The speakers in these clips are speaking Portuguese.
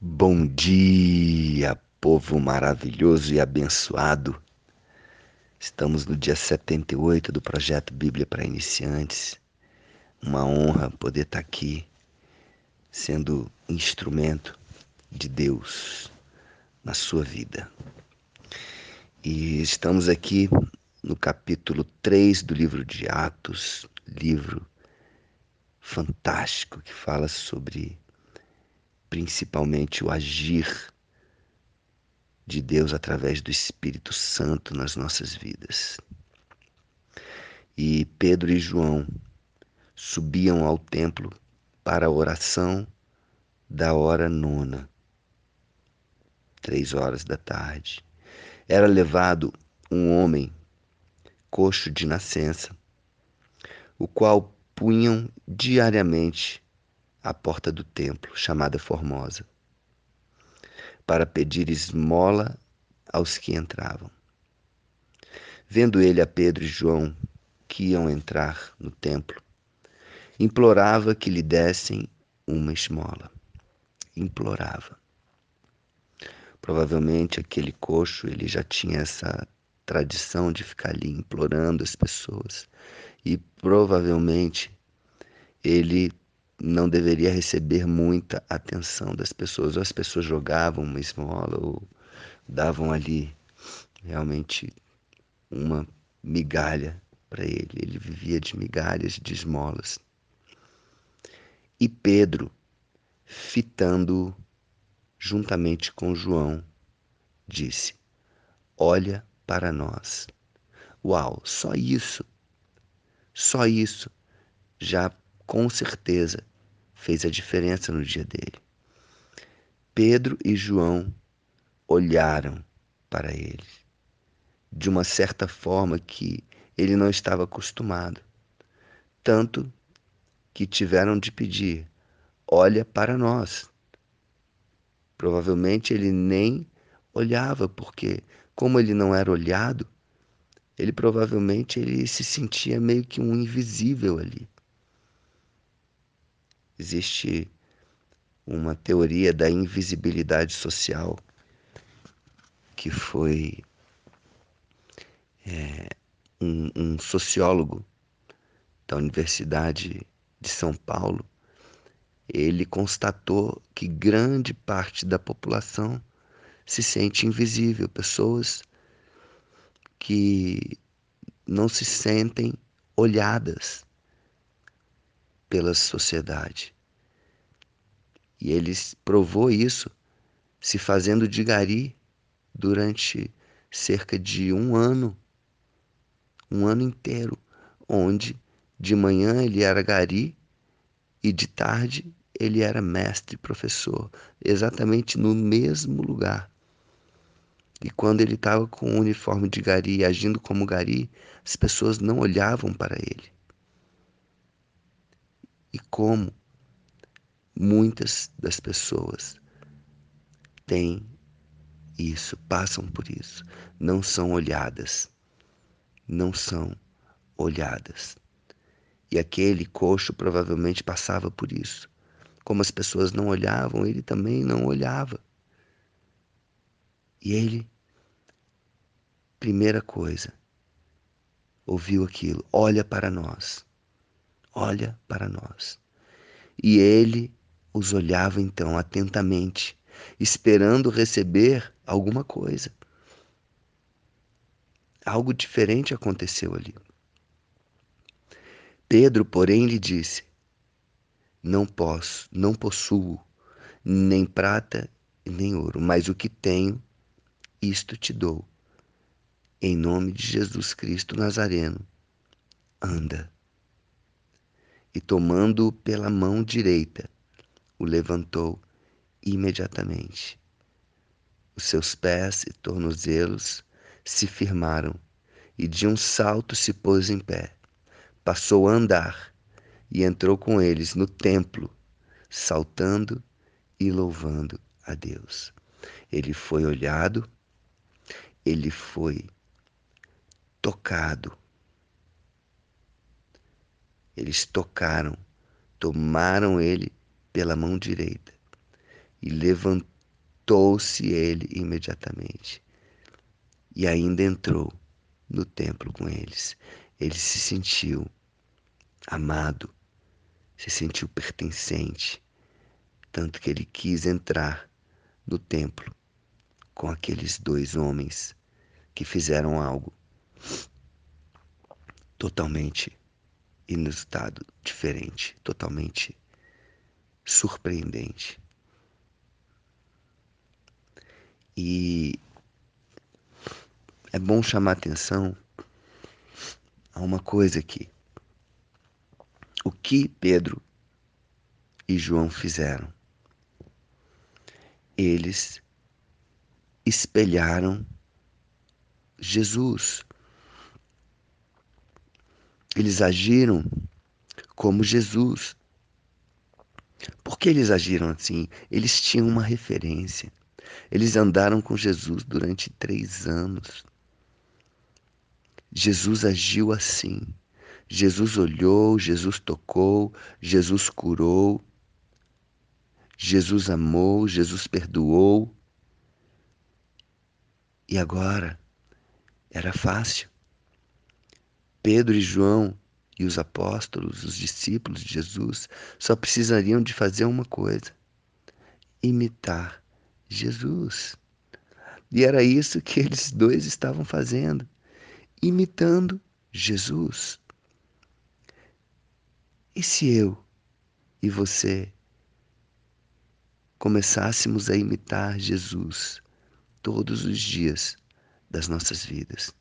Bom dia, povo maravilhoso e abençoado. Estamos no dia 78 do projeto Bíblia para Iniciantes. Uma honra poder estar aqui sendo instrumento de Deus na sua vida. E estamos aqui no capítulo 3 do livro de Atos, livro fantástico que fala sobre principalmente o agir de Deus através do Espírito Santo nas nossas vidas. E Pedro e João subiam ao templo para a oração da hora nona, três horas da tarde. Era levado um homem coxo de nascença, o qual punham diariamente à porta do templo, chamada Formosa, para pedir esmola aos que entravam. Vendo ele a Pedro e João que iam entrar no templo, implorava que lhe dessem uma esmola. Implorava. Provavelmente aquele coxo, ele já tinha essa tradição de ficar ali implorando as pessoas e provavelmente ele não deveria receber muita atenção das pessoas. Ou as pessoas jogavam uma esmola ou davam ali realmente uma migalha para ele. Ele vivia de migalhas, de esmolas. E Pedro, fitando juntamente com João, disse: Olha para nós. Uau, só isso, só isso já com certeza fez a diferença no dia dele. Pedro e João olharam para ele de uma certa forma que ele não estava acostumado, tanto que tiveram de pedir: olha para nós. Provavelmente ele nem olhava, porque como ele não era olhado, ele provavelmente ele se sentia meio que um invisível ali. Existe uma teoria da invisibilidade social que foi é, um, um sociólogo da Universidade de São Paulo. Ele constatou que grande parte da população se sente invisível, pessoas que não se sentem olhadas pela sociedade. E ele provou isso se fazendo de gari durante cerca de um ano, um ano inteiro, onde de manhã ele era gari e de tarde ele era mestre professor, exatamente no mesmo lugar. E quando ele estava com o uniforme de gari, agindo como gari, as pessoas não olhavam para ele e como muitas das pessoas têm isso, passam por isso, não são olhadas, não são olhadas. E aquele coxo provavelmente passava por isso. Como as pessoas não olhavam, ele também não olhava. E ele, primeira coisa, ouviu aquilo: olha para nós olha para nós. E ele os olhava então atentamente, esperando receber alguma coisa. Algo diferente aconteceu ali. Pedro, porém, lhe disse: Não posso, não possuo nem prata nem ouro, mas o que tenho, isto te dou. Em nome de Jesus Cristo Nazareno, anda e, tomando-o pela mão direita, o levantou imediatamente. Os seus pés e tornozelos se firmaram, e de um salto se pôs em pé. Passou a andar e entrou com eles no templo, saltando e louvando a Deus. Ele foi olhado, ele foi tocado eles tocaram, tomaram ele pela mão direita E levantou-se ele imediatamente. E ainda entrou no templo com eles. Ele se sentiu amado, se sentiu pertencente, tanto que ele quis entrar no templo com aqueles dois homens que fizeram algo totalmente inusitado, diferente, totalmente surpreendente. E é bom chamar atenção a uma coisa aqui. O que Pedro e João fizeram? Eles espelharam Jesus. Eles agiram como Jesus. Por que eles agiram assim? Eles tinham uma referência. Eles andaram com Jesus durante três anos. Jesus agiu assim. Jesus olhou, Jesus tocou, Jesus curou, Jesus amou, Jesus perdoou. E agora era fácil. Pedro e João e os apóstolos, os discípulos de Jesus, só precisariam de fazer uma coisa: imitar Jesus. E era isso que eles dois estavam fazendo, imitando Jesus. E se eu e você começássemos a imitar Jesus todos os dias das nossas vidas?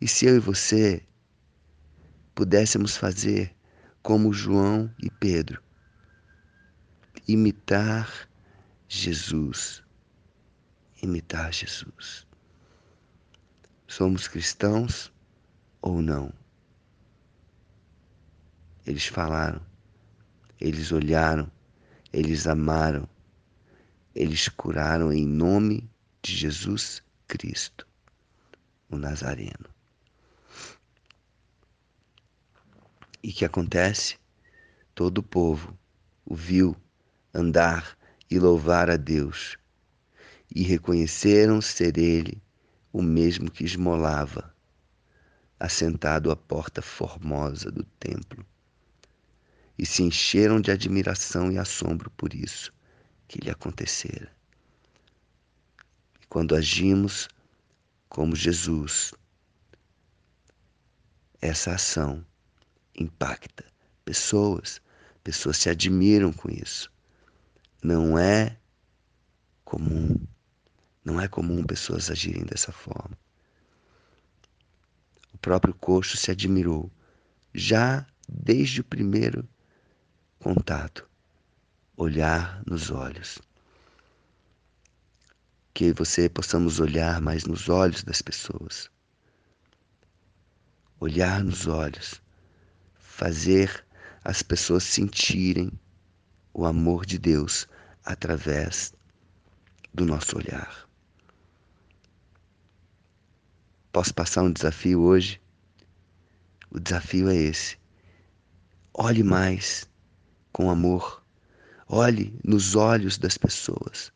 E se eu e você pudéssemos fazer como João e Pedro, imitar Jesus, imitar Jesus. Somos cristãos ou não? Eles falaram, eles olharam, eles amaram, eles curaram em nome de Jesus Cristo, o Nazareno. E que acontece? Todo o povo o viu andar e louvar a Deus, e reconheceram ser ele o mesmo que esmolava, assentado à porta formosa do templo e se encheram de admiração e assombro por isso que lhe acontecera. E quando agimos como Jesus, essa ação impacta pessoas, pessoas se admiram com isso. Não é comum, não é comum pessoas agirem dessa forma. O próprio coxo se admirou já desde o primeiro contato, olhar nos olhos. Que você possamos olhar mais nos olhos das pessoas. Olhar nos olhos, fazer as pessoas sentirem o amor de Deus através do nosso olhar. Posso passar um desafio hoje? O desafio é esse. Olhe mais com amor. Olhe nos olhos das pessoas.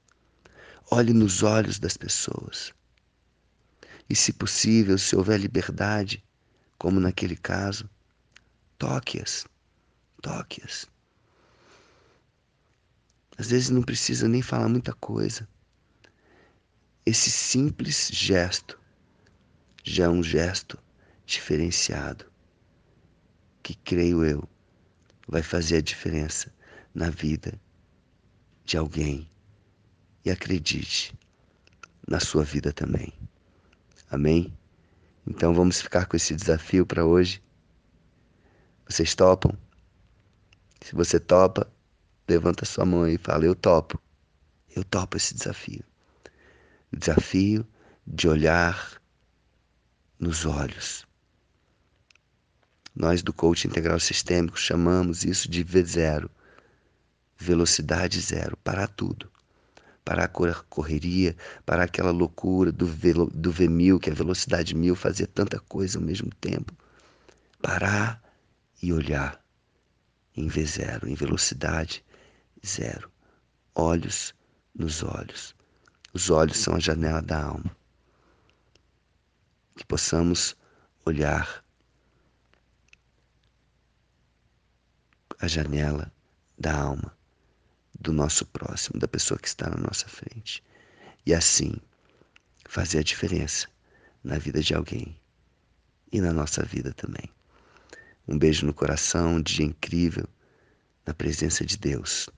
Olhe nos olhos das pessoas. E, se possível, se houver liberdade, como naquele caso, toque-as. Toque-as. Às vezes não precisa nem falar muita coisa. Esse simples gesto já é um gesto diferenciado, que creio eu vai fazer a diferença na vida de alguém. E acredite, na sua vida também. Amém? Então vamos ficar com esse desafio para hoje. Vocês topam? Se você topa, levanta sua mão e fala: Eu topo. Eu topo esse desafio. Desafio de olhar nos olhos nós do coaching integral sistêmico chamamos isso de V0, velocidade zero, parar tudo. Parar a correria, parar aquela loucura do, v, do V1000, que é velocidade mil, fazer tanta coisa ao mesmo tempo. Parar e olhar em V0, em velocidade zero. olhos nos olhos. Os olhos são a janela da alma. Que possamos olhar a janela da alma do nosso próximo, da pessoa que está na nossa frente. E assim fazer a diferença na vida de alguém e na nossa vida também. Um beijo no coração, um dia incrível na presença de Deus.